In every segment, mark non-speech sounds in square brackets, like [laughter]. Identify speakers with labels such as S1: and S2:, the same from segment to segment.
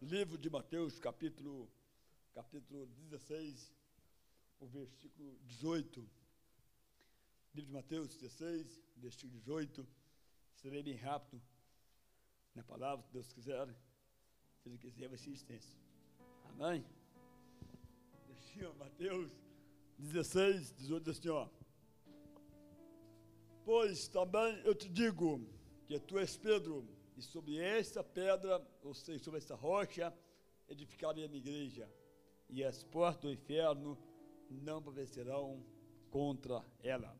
S1: livro de Mateus, capítulo, capítulo 16, o versículo 18. Livro de Mateus 16, versículo 18. Serei bem rápido na palavra, se Deus quiser. Se Ele quiser, vai ser extenso. Amém? Assim, Mateus 16, 18, diz assim, ó. Pois também eu te digo que tu és Pedro, e sobre esta pedra, ou seja, sobre esta rocha, edificarei a minha igreja, e as portas do inferno não prevalecerão contra ela.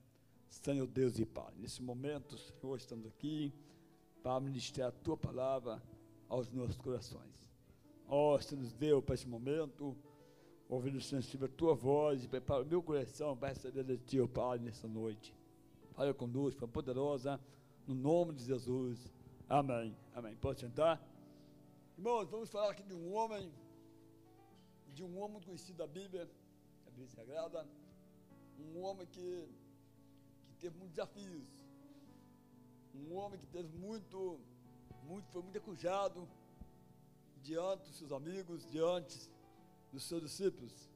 S1: Senhor Deus e Pai, nesse momento, Senhor, estamos aqui para ministrar a tua palavra aos nossos corações. Ó, oh, Senhor Deus, para esse momento, ouvindo sensível a tua voz, e prepara o meu coração para receber de ti, Pai, nessa noite. Fala conosco, poderosa, no nome de Jesus. Amém. Amém. Pode sentar? Irmãos, vamos falar aqui de um homem, de um homem conhecido da Bíblia, a Bíblia Sagrada, um homem que, que teve muitos desafios, um homem que teve muito, muito, foi muito acusado diante dos seus amigos, diante dos seus discípulos.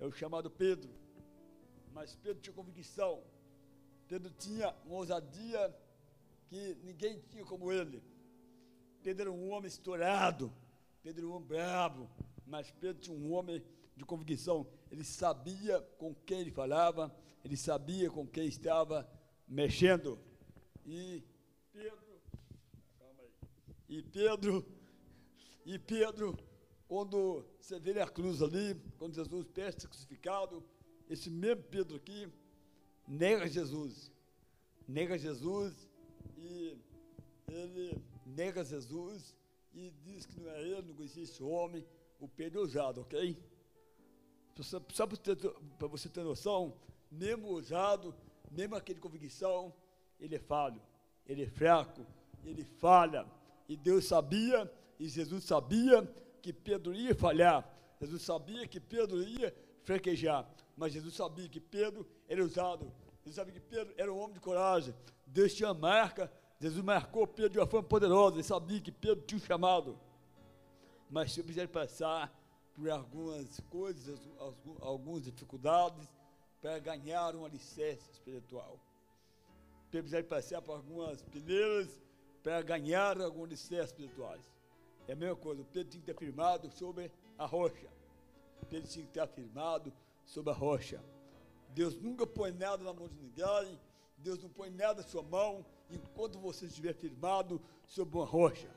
S1: É o chamado Pedro. Mas Pedro tinha convicção. Pedro tinha uma ousadia que ninguém tinha como ele. Pedro era um homem estourado, Pedro era um homem bravo, mas Pedro tinha um homem de convicção. Ele sabia com quem ele falava, ele sabia com quem estava mexendo. E Pedro, calma aí. E Pedro, e Pedro, quando você vê a cruz ali, quando Jesus perde crucificado, esse mesmo Pedro aqui nega Jesus. Nega Jesus e ele nega Jesus e diz que não é ele, não esse homem, o Pedro é ousado, ok? Só, só para você ter noção, mesmo ousado, mesmo aquele convicção, ele é falho, ele é fraco, ele falha. E Deus sabia, e Jesus sabia que Pedro ia falhar. Jesus sabia que Pedro ia fraquejar. Mas Jesus sabia que Pedro era usado. Jesus sabia que Pedro era um homem de coragem. Deus tinha marca, Jesus marcou Pedro de uma forma poderosa, ele sabia que Pedro tinha um chamado. Mas se quiser passar por algumas coisas, algumas dificuldades, para ganhar uma licença espiritual. Pedro precisava passar por algumas peneiras para ganhar algumas licenças espirituais. É a mesma coisa, Pedro tinha que ter firmado sobre a rocha. Pedro tinha que ter afirmado sobre a rocha. Deus nunca põe nada na mão de ninguém, Deus não põe nada na sua mão enquanto você estiver firmado sobre uma rocha.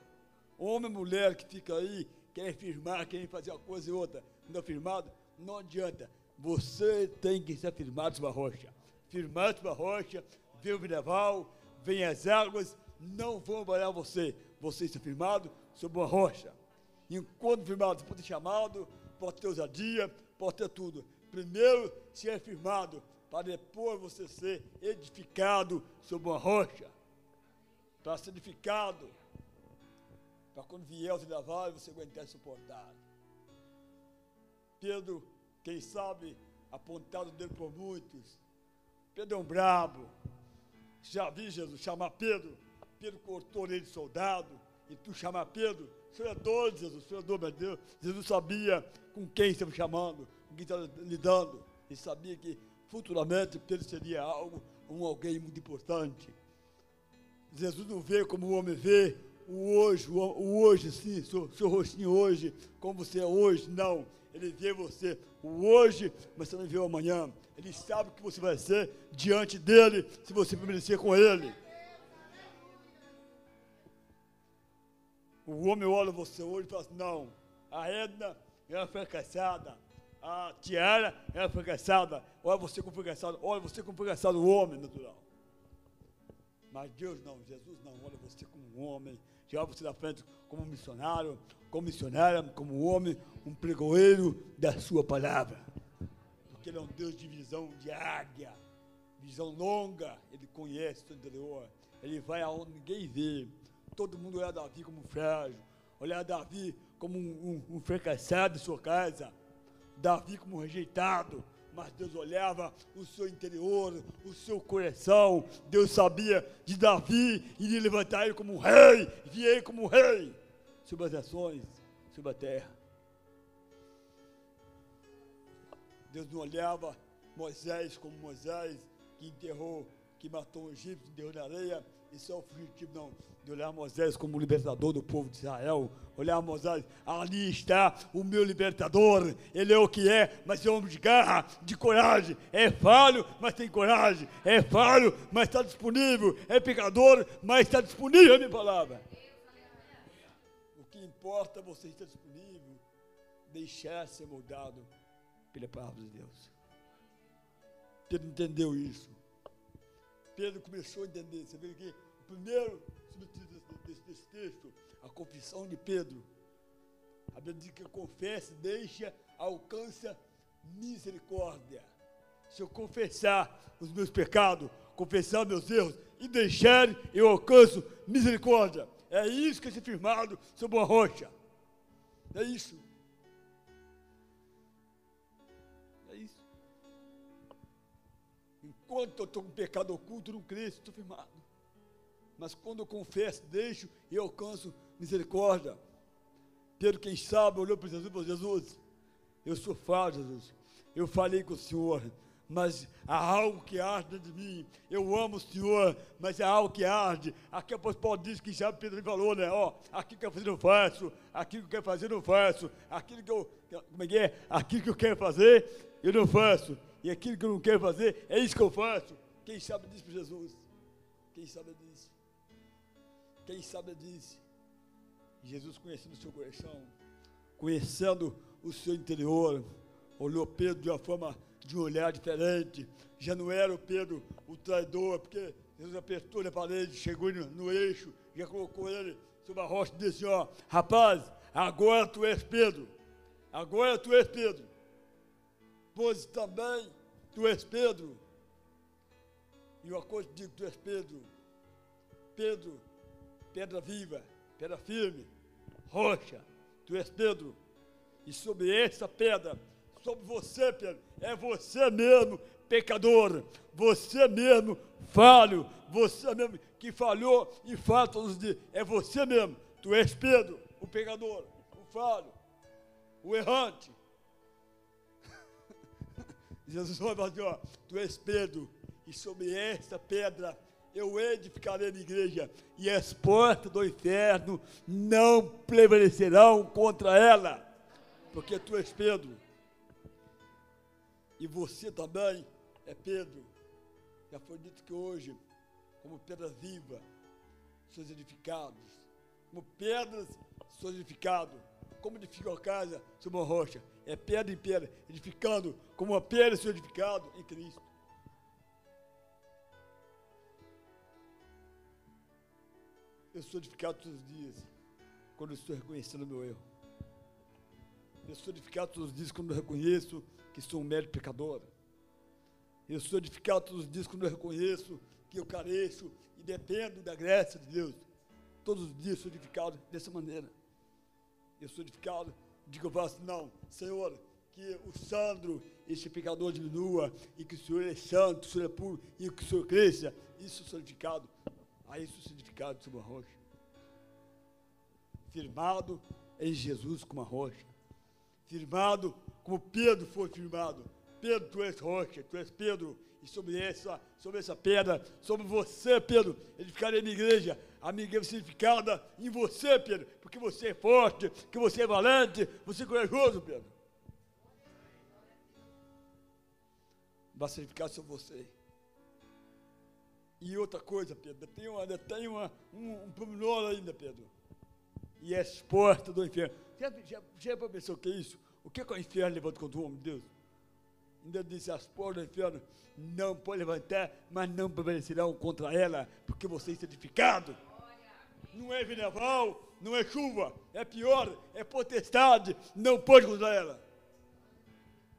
S1: Homem e mulher que fica aí, querem firmar, querem fazer uma coisa e outra, não é firmado, não adianta. Você tem que ser firmado sobre a rocha. Firmado sobre a rocha, vem o vendaval, vem as águas, não vão abalhar você. Você está firmado sobre uma rocha. Enquanto firmado, pode ter chamado, pode ter ousadia, pode ter tudo. Primeiro, se é firmado, para depois você ser edificado sobre uma rocha. Para ser edificado. Para quando vier o trabalho, você aguentar suportar. Pedro, quem sabe, apontado dele por muitos. Pedro é um brabo. Já vi Jesus chamar Pedro. Pedro cortou ele de soldado. E tu chamar Pedro. O senhor é doido, Jesus. O senhor é doido, meu Deus. Jesus sabia com quem estava chamando, com quem estava lidando. Ele sabia que futuramente Pedro seria algo, um alguém muito importante. Jesus não vê como o homem vê o hoje, o, o hoje, sim, seu, seu rostinho hoje, como você é hoje, não. Ele vê você o hoje, mas você não vê o amanhã. Ele sabe o que você vai ser diante dele, se você permanecer com ele. O homem olha você hoje e fala assim, não, a Edna é uma fracassada, a tiara é fracassada, olha você como fracassado, olha você como fracassado, o homem natural. Mas Deus não, Jesus não, olha você como um homem, olha você da frente como um missionário, como missionária, como um homem, um pregoeiro da sua palavra. Porque Ele é um Deus de visão de águia, visão longa, Ele conhece o interior, Ele vai aonde ninguém vê. Todo mundo olha Davi como frágil, olha Davi como um, um, um fracassado em sua casa Davi como rejeitado, mas Deus olhava o seu interior, o seu coração. Deus sabia de Davi e de levantar ele como um rei, via ele como um rei. Sobre as ações, sobre a terra. Deus não olhava Moisés como Moisés, que enterrou, que matou um egípcio, enterrou na areia, isso é o fugitivo, não. De olhar Moisés como libertador do povo de Israel. Olhar Moisés, ali está o meu libertador. Ele é o que é, mas é homem de garra, de coragem. É falho, mas tem coragem. É falho, mas está disponível. É pecador, mas está disponível a minha palavra. O que importa é você estar disponível, deixar ser moldado pela palavra de Deus. Pedro entendeu isso. Pedro começou a entender. Você vê que o primeiro subtítulo desse, desse, texto, a confissão de Pedro. A Bíblia diz que confessa, deixa, alcança misericórdia. Se eu confessar os meus pecados, confessar meus erros e deixar, eu alcanço misericórdia. É isso que é firmado sobre uma rocha. É isso. Enquanto eu estou com pecado oculto, não cresço, estou firmado. Mas quando eu confesso, deixo e alcanço misericórdia. Pedro, quem sabe, olhou para Jesus e falou: Jesus, eu sou falho, Jesus. Eu falei com o Senhor, mas há algo que arde dentro de mim. Eu amo o Senhor, mas há algo que arde. Aqui o apóstolo diz que já Pedro falou, né? Ó, aquilo que eu fazer não faço, aquilo que eu quero fazer não faço, aquilo que eu, como é que é? Aquilo que eu quero fazer, eu não faço e aquilo que eu não quero fazer, é isso que eu faço. Quem sabe disso para Jesus? Quem sabe disso? Quem sabe disso? Jesus conhecendo o seu coração, conhecendo o seu interior, olhou Pedro de uma forma, de um olhar diferente. Já não era o Pedro o traidor, porque Jesus apertou na parede, chegou no, no eixo, já colocou ele sobre a rocha e disse: Ó, rapaz, agora tu és Pedro. Agora tu és Pedro pois também tu és Pedro. E uma coisa digo, tu és Pedro. Pedro, pedra viva, pedra firme, rocha, tu és Pedro. E sobre essa pedra, sobre você, Pedro, é você mesmo, pecador, você mesmo, falho, você mesmo que falhou e falha todos os dias, é você mesmo, tu és Pedro, o pecador, o falho, o errante, Jesus falou assim, ó, tu és Pedro, e sobre esta pedra eu edificarei a igreja, e as portas do inferno não prevalecerão contra ela, porque tu és Pedro. E você também é Pedro. Já foi dito que hoje, como pedras vivas, sois edificados. Como pedras, sois edificados. Como edificam a casa sobre uma rocha é pedra em pedra, edificando como uma pedra se edificado em Cristo. Eu sou edificado todos os dias, quando estou reconhecendo o meu erro. Eu sou edificado todos os dias quando eu reconheço que sou um mero pecador. Eu sou edificado todos os dias quando eu reconheço que eu careço e dependo da graça de Deus. Todos os dias sou edificado dessa maneira. Eu sou edificado digo eu assim, não, Senhor, que o Sandro, esse pecador diminua, e que o Senhor é santo, o Senhor é puro, e que o Senhor cresça, isso santificado, a isso santificado sobre a rocha. Firmado em Jesus como a rocha. Firmado como Pedro foi firmado. Pedro, tu és rocha, tu és Pedro, e sobre essa, sobre essa pedra, sobre você, Pedro, edificarei minha igreja, a igreja significada em você, Pedro, porque você é forte, que você é valente, você é corajoso, Pedro. Vai significar sobre você. E outra coisa, Pedro, tem, uma, tem uma, um, um pormenor ainda, Pedro. E é as portas do inferno. Já, já, já pensou o que é isso? O que é que o inferno levanta contra o homem de Deus? Ainda disse, as portas do inferno não podem levantar, mas não prevalecerão contra ela, porque você é edificado. Não é vendaval, não é chuva, é pior, é potestade, não pode contra ela.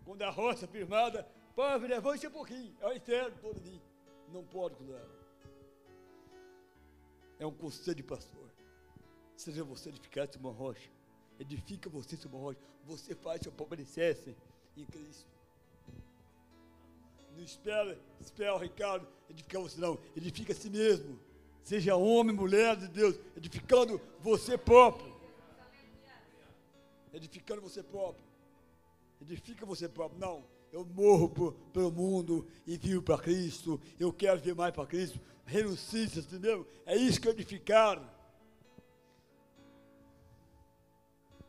S1: Quando a roça firmada, pode levante um pouquinho, é o inferno todo dia. Não pode contra ela. É um conselho de pastor. Seja você edificado uma rocha. Edifica você sobre uma rocha. Você faz seu permanecesse em Cristo. Não espera, espera o Ricardo edificar você, não. Edifica a si mesmo. Seja homem, mulher de Deus, edificando você próprio. edificando você próprio. Edifica você próprio. Não, eu morro por, pelo mundo e vivo para Cristo. Eu quero ver mais para Cristo. Renuncie, entendeu? É isso que é edificar.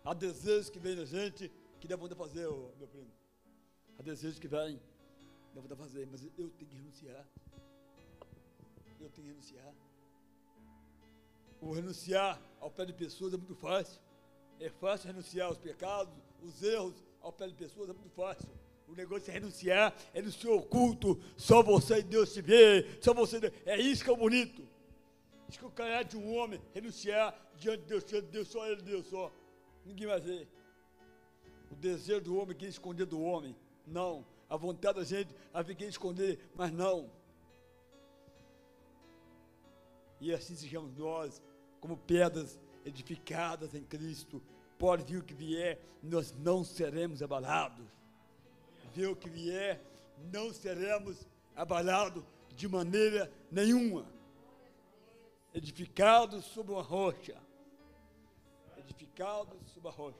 S1: Há desejos que vêm da gente que dá vontade de fazer, meu primo. Há desejos que vêm, dá vontade de fazer, mas eu tenho que renunciar. Eu tenho que renunciar. O renunciar ao pé de pessoas é muito fácil. É fácil renunciar aos pecados, os erros ao pé de pessoas é muito fácil. O negócio é renunciar, é no seu oculto, só você e Deus te vê, só você. É isso que é bonito. Isso que o caráter de um homem, renunciar diante de Deus, diante de Deus, só ele, Deus só. Ninguém vai ver. O desejo do homem é quer esconder do homem. Não. A vontade da gente é querer esconder, mas não. E assim sejamos nós, como pedras edificadas em Cristo. Pode vir o que vier, nós não seremos abalados. Vir o que vier, não seremos abalados de maneira nenhuma. Edificados sobre uma rocha edificados sobre a rocha.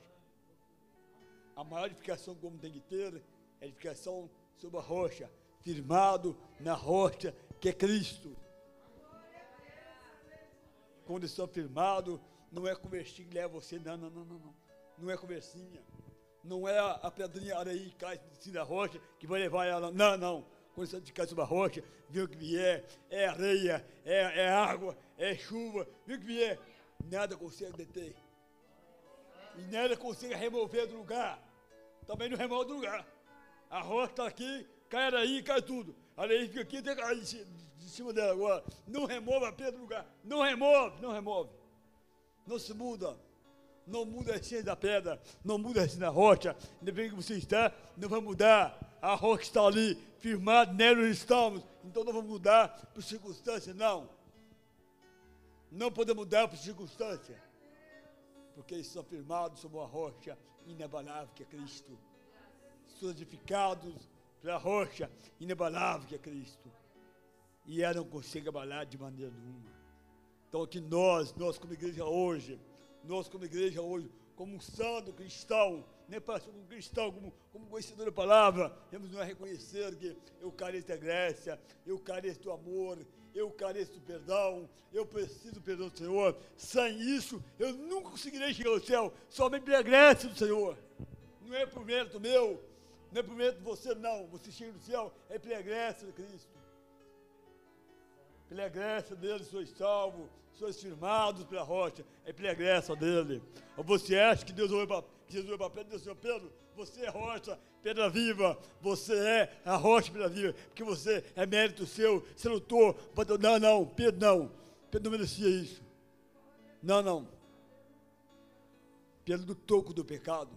S1: A maior edificação como tem que ter é edificação sobre a rocha, firmado na rocha que é Cristo. Condição firmado, não é conversinha que leva você, não, não, não, não, não. É conversinha. Não é a, pedrinha areia que cai em cima da rocha que vai levar ela. Não, não. Quando você ficar sobre a rocha, vê o que vier, é areia, é, é água, é chuva, vê o que vier, nada consegue deter. E nela consiga remover do lugar. Também não remove do lugar. A rocha está aqui, cai aí, cai tudo. A areia fica aqui, tem que de cima dela agora. Não remove a pedra do lugar. Não remove, não remove. Não se muda. Não muda a essência da pedra, não muda a essência da rocha. Independente que você está, não vai mudar. A rocha está ali, firmada, nela estamos. Então não vamos mudar por circunstância, não. Não podemos mudar por circunstância porque eles firmados sobre uma rocha inabalável que é Cristo. São edificados pela rocha inabalável que é Cristo. E ela não consegue abalar de maneira nenhuma. Então que nós, nós como igreja hoje, nós como igreja hoje, como um santo cristão, nem para como um cristão, como, como conhecedor da palavra, temos que reconhecer que eu careço da Grécia, eu careço do amor, eu careço do perdão, eu preciso do perdão do Senhor. Sem isso, eu nunca conseguirei chegar ao céu, somente pela graça do Senhor. Não é por mérito meu, não é por mérito de você, não. Você chega no céu, é pela graça de Cristo. Pela graça dele, sois salvos, sois firmados pela rocha, é pela graça dele. Ou você acha que Deus olha para Jesus olha para Pedro e diz assim, Pedro, você é rocha, pedra viva, você é a rocha pedra viva, porque você é mérito seu, você lutou, não, não, Pedro não, Pedro não merecia isso. Não, não. Pedro lutou com o pecado.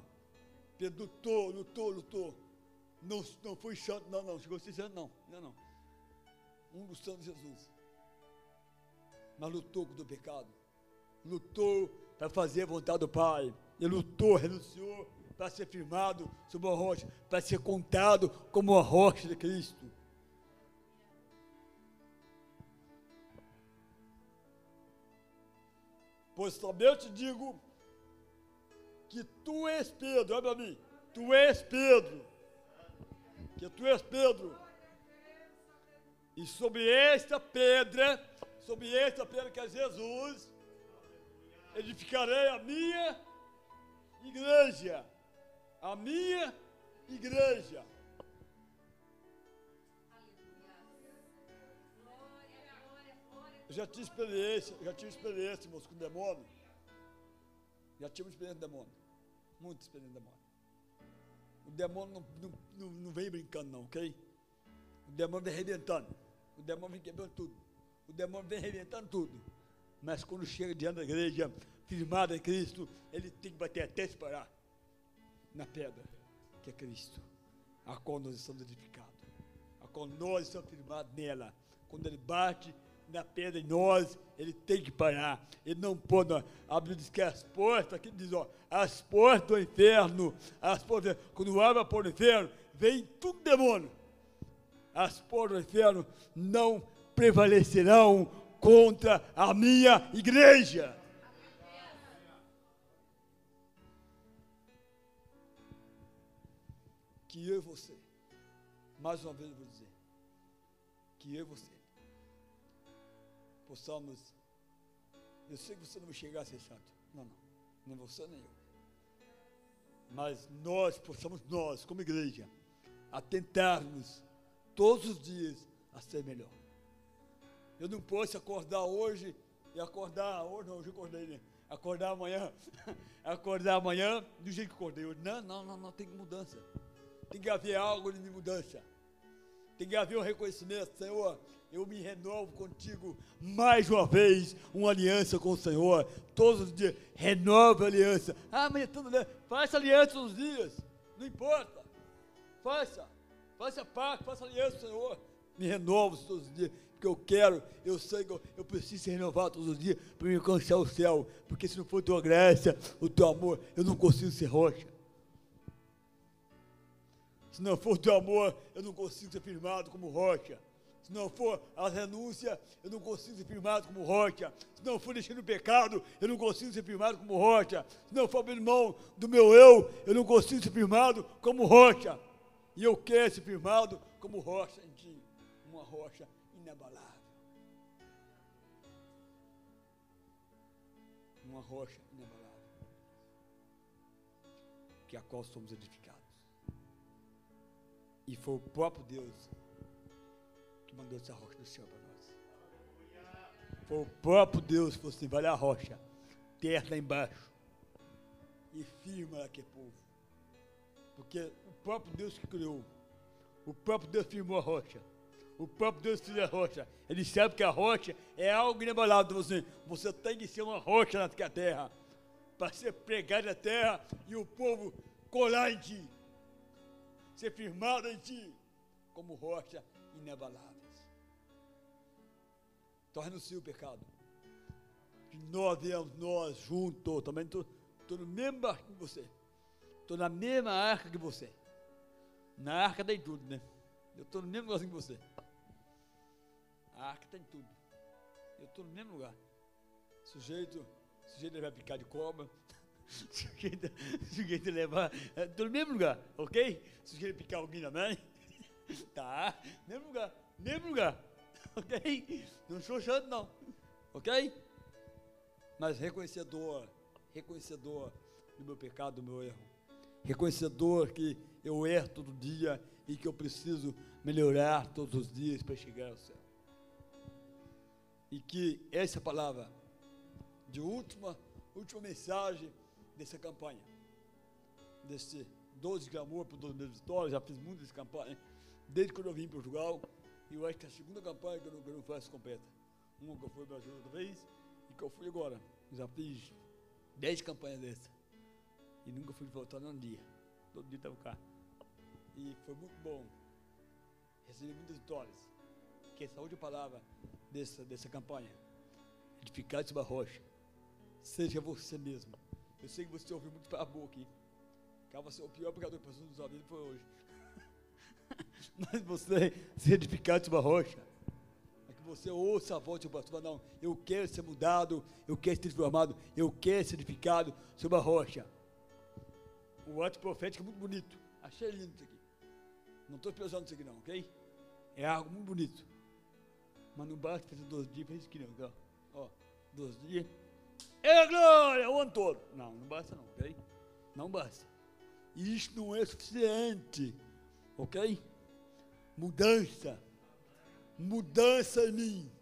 S1: Pedro lutou, lutou, lutou. Não, não foi santo, não, não. Chegou a ser santo, não. Não, não. Um dos santos Jesus. Mas lutou com o pecado. Lutou para fazer a vontade do Pai. Ele lutou, renunciou para ser firmado sobre a rocha, para ser contado como a rocha de Cristo. Pois também eu te digo que tu és Pedro, olha para mim, tu és Pedro, que tu és Pedro, e sobre esta pedra, sobre esta pedra que é Jesus, edificarei a minha igreja a minha igreja. Eu já tive experiência, já tive experiência, irmãos, com demônio. Já tive experiência com demônio. Muita experiência com demônio. O demônio não, não, não, não vem brincando, não, ok? O demônio vem arrebentando. O demônio vem quebrando tudo. O demônio vem arrebentando tudo. Mas quando chega diante da igreja, firmada em Cristo, ele tem que bater até se parar na pedra, que é Cristo, a qual nós estamos edificados, a qual nós estamos firmados nela. Quando ele bate na pedra em nós, ele tem que parar. Ele não pode. abrir diz que as portas, aqui diz, ó, as portas do inferno, as portas, quando abre a porta do inferno, vem tudo demônio. As portas do inferno não prevalecerão contra a minha igreja. que eu e você, mais uma vez eu vou dizer, que eu e você possamos. Eu sei que você não vai chegar a ser santo. Não, não. Nem você nem eu. Mas nós possamos, nós, como igreja, atentarmos todos os dias a ser melhor. Eu não posso acordar hoje e acordar, hoje não, hoje eu acordei, né? Acordar amanhã, [laughs] acordar amanhã do jeito que acordei hoje. Não, não, não, não, tem mudança. Tem que haver algo de mudança. Tem que haver um reconhecimento, Senhor, eu me renovo contigo mais uma vez, uma aliança com o Senhor, todos os dias, renova a aliança. Ah, mas é tudo, né? Faça aliança todos os dias, não importa, faça, faça parte, faça aliança, Senhor. Me renovo todos os dias, porque eu quero, eu sei que eu, preciso ser renovado todos os dias para me alcançar o céu, porque se não for tua graça, o teu amor, eu não consigo ser rocha. Se não for teu amor, eu não consigo ser firmado como rocha. Se não for a renúncia, eu não consigo ser firmado como rocha. Se não for deixando o pecado, eu não consigo ser firmado como rocha. Se não for abrir mão do meu eu, eu não consigo ser firmado como rocha. E eu quero ser firmado como rocha em ti. Uma rocha inabalável. Uma rocha inabalável. Que a qual somos edificados. E foi o próprio Deus mandou essa rocha do céu para nós. Foi o próprio Deus que fosse vale a rocha, terra lá embaixo, e firma aquele povo. Porque o próprio Deus que criou, o próprio Deus firmou a rocha. O próprio Deus fez a rocha. Ele sabe que a rocha é algo inabalável. Você, você tem que ser uma rocha na terra. Para ser pregado na terra e o povo colar em ti. Ser firmado em ti. Como rocha inabalável. Renuncia o pecado. Que nós viemos, nós juntos, também estou no mesmo barco que você. Estou na mesma arca que você. Na arca tem tudo, né? Eu estou no mesmo lugar que você. A arca tem tudo. Eu estou no mesmo lugar. Sujeito, sujeito vai picar de cobra. [laughs] sujeito, sujeito levar. Estou no mesmo lugar, ok? Sujeito picar alguém também. [laughs] tá, mesmo lugar, mesmo lugar [laughs] ok? Não estou chorando, não, ok? Mas reconhecedor, reconhecedor do meu pecado, do meu erro, reconhecedor que eu erro todo dia e que eu preciso melhorar todos os dias para chegar ao céu. E que essa palavra de última, última mensagem dessa campanha, desse 12 de amor por 12 mil vitórias, já fiz muitas campanhas, desde quando eu vim em Portugal, e eu acho que é a segunda campanha que eu não, que eu não faço completa. Uma que eu fui Brasil outra vez e que eu fui agora. Já fiz dez campanhas dessas. E nunca fui voltar num dia. Todo dia estava cá. E foi muito bom. Recebi muitas vitórias. Que essa última palavra dessa, dessa campanha. Edificar sobre a rocha. Seja você mesmo. Eu sei que você ouviu muito a boca aqui. Que você é o pior pecador que passou nos vida foi hoje. [laughs] mas você se edificar de uma rocha. É que você ouça a voz do pastor, não, eu quero ser mudado, eu quero ser transformado, eu quero ser edificado sobre a rocha. O ato profético é muito bonito. Achei lindo isso aqui. Não estou pensando nisso aqui não, ok? É algo muito bonito. Mas não basta fazer 12 dias, fez aqui não, ó. 12 dias. É glória, o ano todo. Não, não basta não, ok? Não basta. Isso não é suficiente, ok? mudança. Mudança em mim.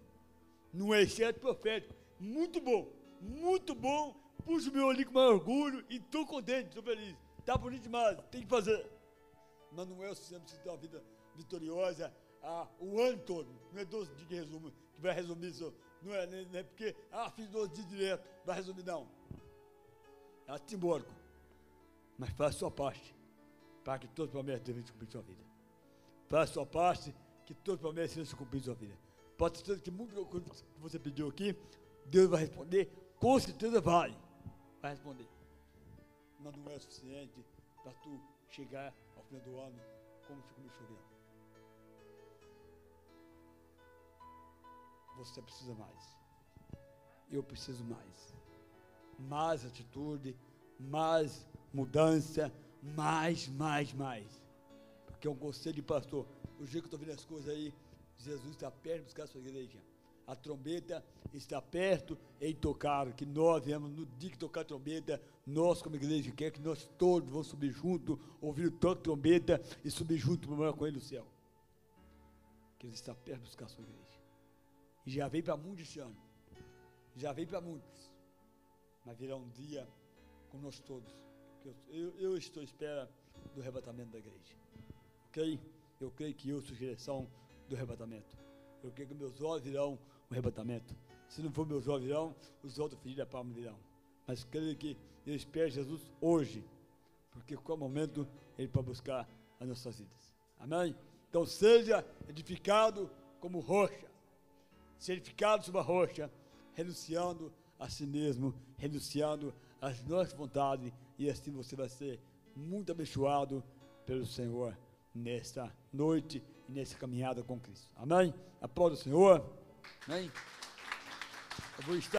S1: No exceto profético. Muito bom. Muito bom. Puxo meu olho com mais orgulho e estou contente, estou feliz. Está bonito demais, tem que fazer. Mas não é o suficiente para uma vida vitoriosa ah, o ano todo. Não é 12 dias que, resume, que vai resumir isso. Não é, não é porque, ah, fiz 12 dias direto, vai resumir, não. É simbólico. Mas faça sua parte para que todos os promessas devem cumprir sua vida. Faça sua parte, que todas as promessas sejam se cumprir sua vida. Pode certeza que muita coisa que você pediu aqui, Deus vai responder, com certeza vai. Vai responder. Mas não é suficiente para tu chegar ao final do ano como se começou a Você precisa mais. Eu preciso mais. Mais atitude, mais mudança, mais, mais, mais. porque é um conselho de pastor. O jeito que eu estou vendo as coisas aí, Jesus está perto de buscar a sua igreja. A trombeta está perto em tocar, que nós viemos no dia que tocar a trombeta, nós como igreja quer que nós todos vamos subir junto, ouvir o toque trombeta e subir junto para morar com ele no céu. Que ele está perto de buscar a sua igreja. Já veio para muitos esse ano. Já veio para muitos. Mas virá um dia com nós todos. Eu, eu, estou à espera do arrebatamento da igreja. Ok? Eu creio que eu sou direção do arrebatamento. Eu creio que meus olhos virão o arrebatamento. Se não for meus olhos virão, os outros filhos da palma virão. Mas creio que eu espero Jesus hoje, porque qual momento ele para buscar as nossas vidas. Amém? Então seja edificado como rocha. Edificado sobre a rocha, renunciando a si mesmo, renunciando às nossas vontades, e assim você vai ser muito abençoado pelo Senhor nesta noite e nessa caminhada com Cristo. Amém? Aplauda o Senhor. Amém? Eu vou estar